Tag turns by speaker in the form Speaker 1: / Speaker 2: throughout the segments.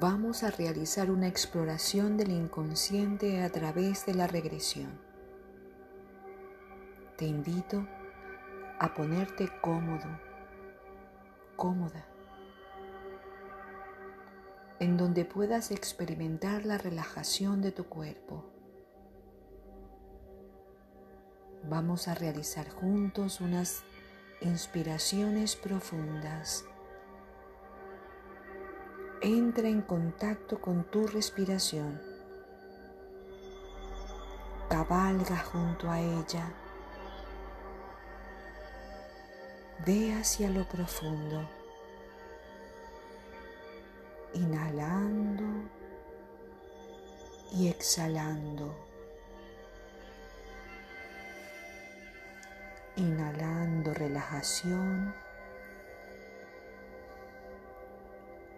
Speaker 1: vamos a realizar una exploración del inconsciente a través de la regresión. Te invito a ponerte cómodo, cómoda, en donde puedas experimentar la relajación de tu cuerpo. Vamos a realizar juntos unas inspiraciones profundas entra en contacto con tu respiración. Cabalga junto a ella. Ve hacia lo profundo. Inhalando y exhalando. Inhalando relajación.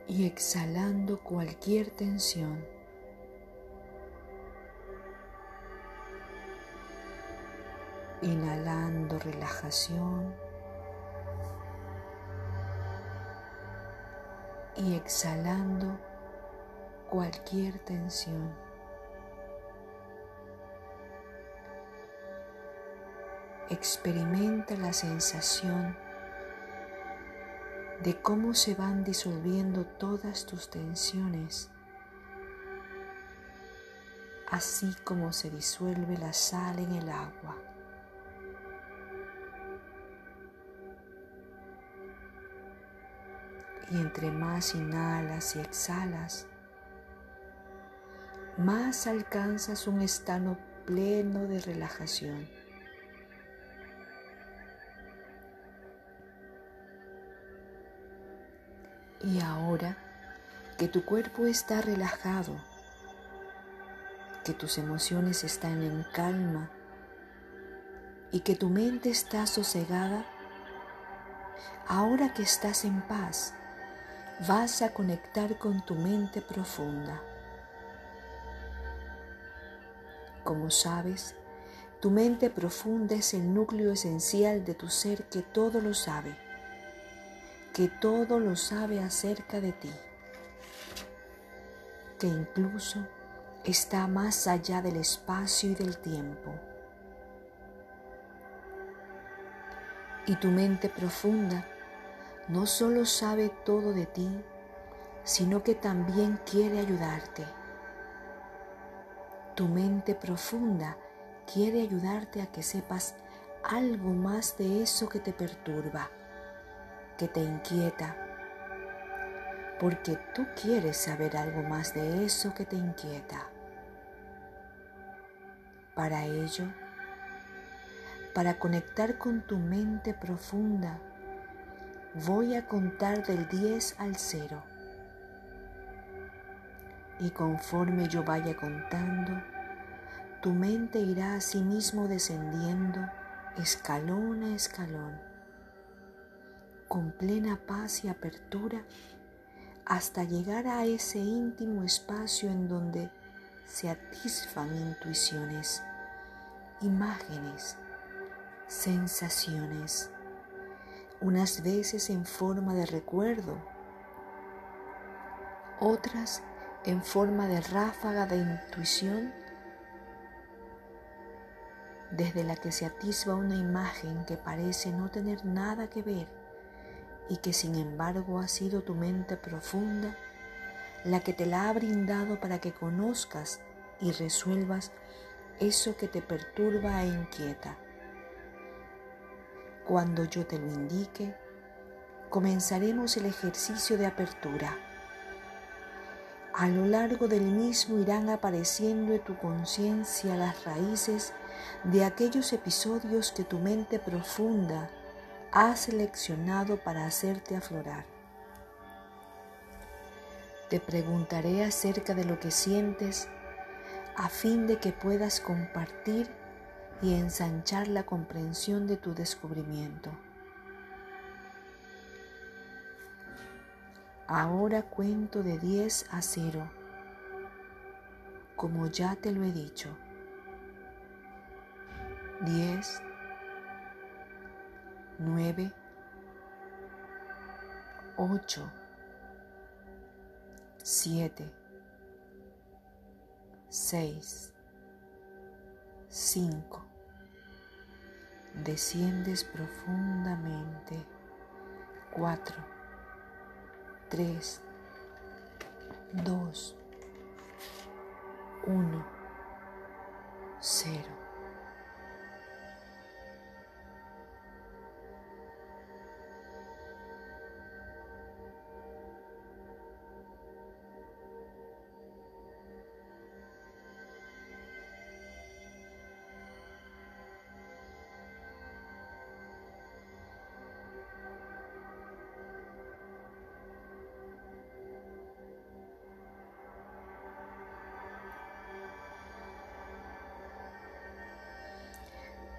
Speaker 1: Y exhalando cualquier tensión. Inhalando relajación y exhalando cualquier tensión. Experimenta la sensación de cómo se van disolviendo todas tus tensiones, así como se disuelve la sal en el agua. Y entre más inhalas y exhalas, más alcanzas un estado pleno de relajación. Y ahora que tu cuerpo está relajado, que tus emociones están en calma y que tu mente está sosegada, ahora que estás en paz, vas a conectar con tu mente profunda. Como sabes, tu mente profunda es el núcleo esencial de tu ser que todo lo sabe que todo lo sabe acerca de ti, que incluso está más allá del espacio y del tiempo. Y tu mente profunda no solo sabe todo de ti, sino que también quiere ayudarte. Tu mente profunda quiere ayudarte a que sepas algo más de eso que te perturba que te inquieta, porque tú quieres saber algo más de eso que te inquieta. Para ello, para conectar con tu mente profunda, voy a contar del 10 al 0. Y conforme yo vaya contando, tu mente irá a sí mismo descendiendo escalón a escalón con plena paz y apertura hasta llegar a ese íntimo espacio en donde se atisban intuiciones, imágenes, sensaciones, unas veces en forma de recuerdo, otras en forma de ráfaga de intuición, desde la que se atisba una imagen que parece no tener nada que ver y que sin embargo ha sido tu mente profunda la que te la ha brindado para que conozcas y resuelvas eso que te perturba e inquieta. Cuando yo te lo indique, comenzaremos el ejercicio de apertura. A lo largo del mismo irán apareciendo en tu conciencia las raíces de aquellos episodios que tu mente profunda ha seleccionado para hacerte aflorar. Te preguntaré acerca de lo que sientes a fin de que puedas compartir y ensanchar la comprensión de tu descubrimiento. Ahora cuento de 10 a 0, como ya te lo he dicho. 10, 9, 8, siete, seis, cinco. Desciendes profundamente. Cuatro, tres, dos, uno, cero.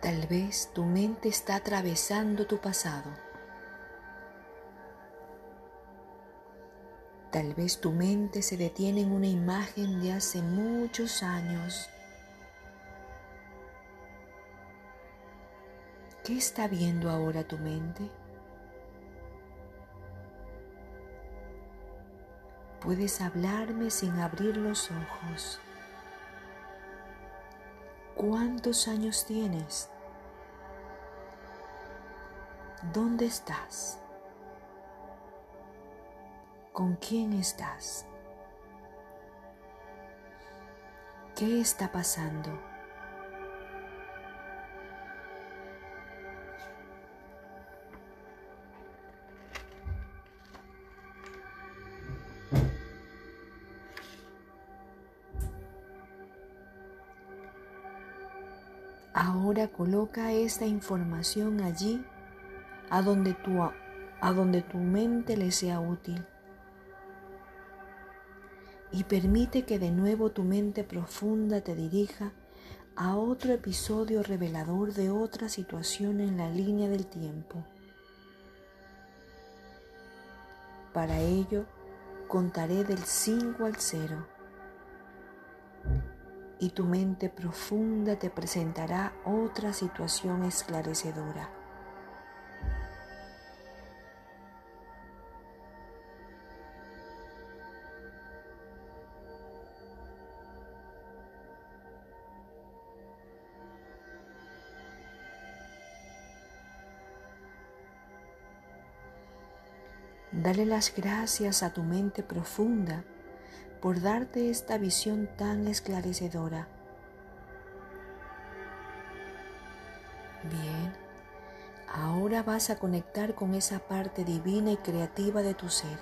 Speaker 1: Tal vez tu mente está atravesando tu pasado. Tal vez tu mente se detiene en una imagen de hace muchos años. ¿Qué está viendo ahora tu mente? Puedes hablarme sin abrir los ojos. ¿Cuántos años tienes? ¿Dónde estás? ¿Con quién estás? ¿Qué está pasando? Ahora coloca esta información allí a donde tu, a donde tu mente le sea útil. Y permite que de nuevo tu mente profunda te dirija a otro episodio revelador de otra situación en la línea del tiempo. Para ello, contaré del 5 al 0 y tu mente profunda te presentará otra situación esclarecedora. Dale las gracias a tu mente profunda por darte esta visión tan esclarecedora. Bien, ahora vas a conectar con esa parte divina y creativa de tu ser,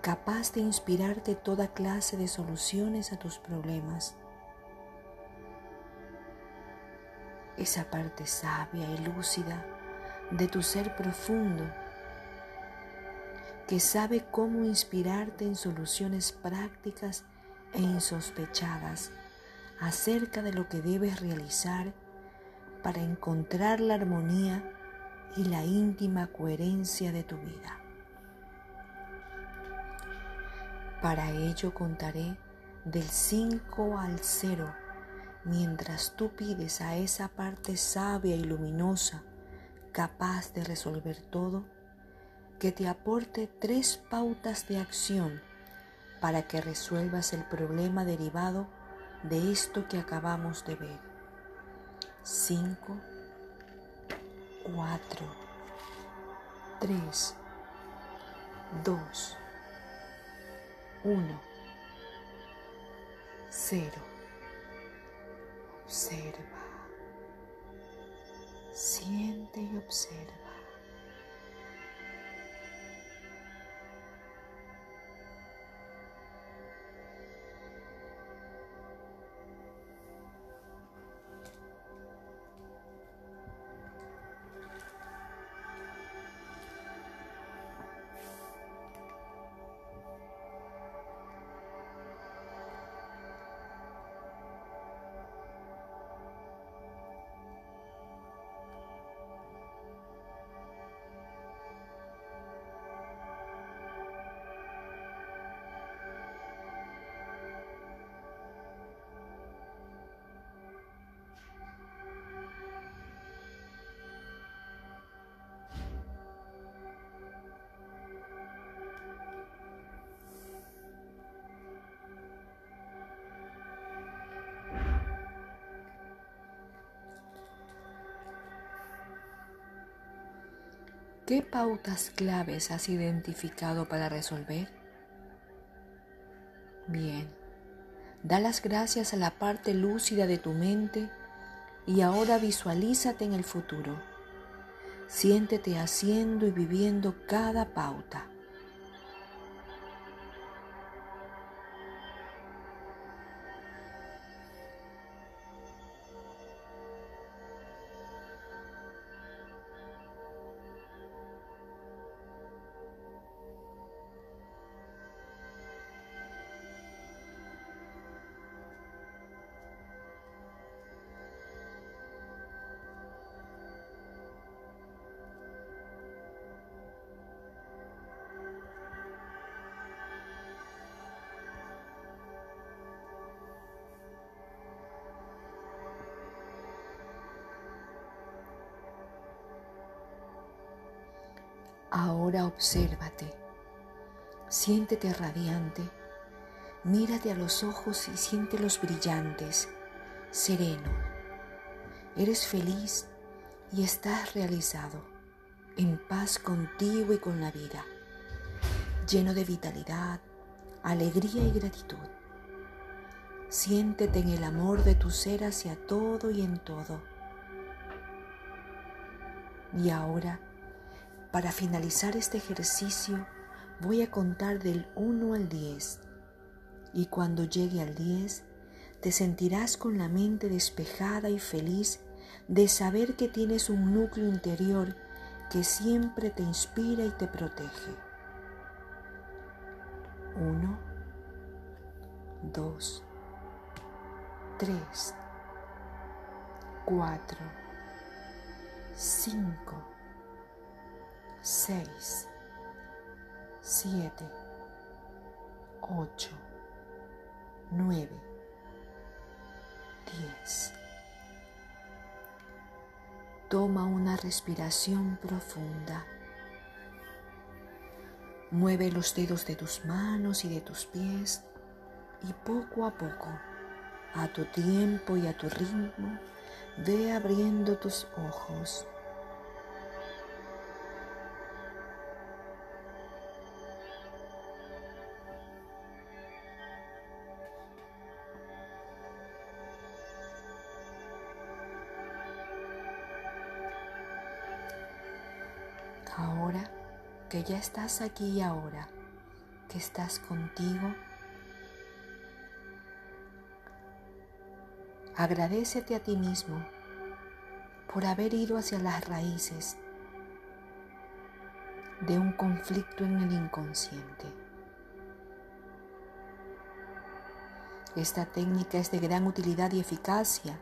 Speaker 1: capaz de inspirarte toda clase de soluciones a tus problemas. Esa parte sabia y lúcida de tu ser profundo que sabe cómo inspirarte en soluciones prácticas e insospechadas acerca de lo que debes realizar para encontrar la armonía y la íntima coherencia de tu vida. Para ello contaré del 5 al 0 mientras tú pides a esa parte sabia y luminosa capaz de resolver todo que te aporte tres pautas de acción para que resuelvas el problema derivado de esto que acabamos de ver. 5, 4, 3, 2, 1, 0. Observa, siente y observa. ¿Qué pautas claves has identificado para resolver? Bien, da las gracias a la parte lúcida de tu mente y ahora visualízate en el futuro. Siéntete haciendo y viviendo cada pauta. Ahora obsérvate, siéntete radiante, mírate a los ojos y siéntelos brillantes, sereno. Eres feliz y estás realizado, en paz contigo y con la vida, lleno de vitalidad, alegría y gratitud. Siéntete en el amor de tu ser hacia todo y en todo. Y ahora, para finalizar este ejercicio voy a contar del 1 al 10 y cuando llegue al 10 te sentirás con la mente despejada y feliz de saber que tienes un núcleo interior que siempre te inspira y te protege. 1, 2, 3, 4, 5, seis, siete, ocho, nueve, diez. Toma una respiración profunda. Mueve los dedos de tus manos y de tus pies y poco a poco, a tu tiempo y a tu ritmo, ve abriendo tus ojos. Que ya estás aquí y ahora, que estás contigo, agradecete a ti mismo por haber ido hacia las raíces de un conflicto en el inconsciente. Esta técnica es de gran utilidad y eficacia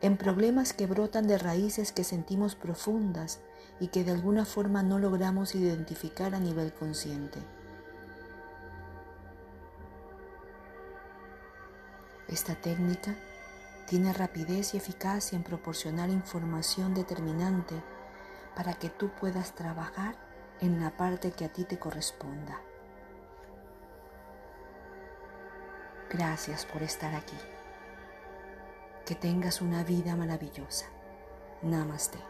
Speaker 1: en problemas que brotan de raíces que sentimos profundas y que de alguna forma no logramos identificar a nivel consciente. Esta técnica tiene rapidez y eficacia en proporcionar información determinante para que tú puedas trabajar en la parte que a ti te corresponda. Gracias por estar aquí. Que tengas una vida maravillosa. Namaste.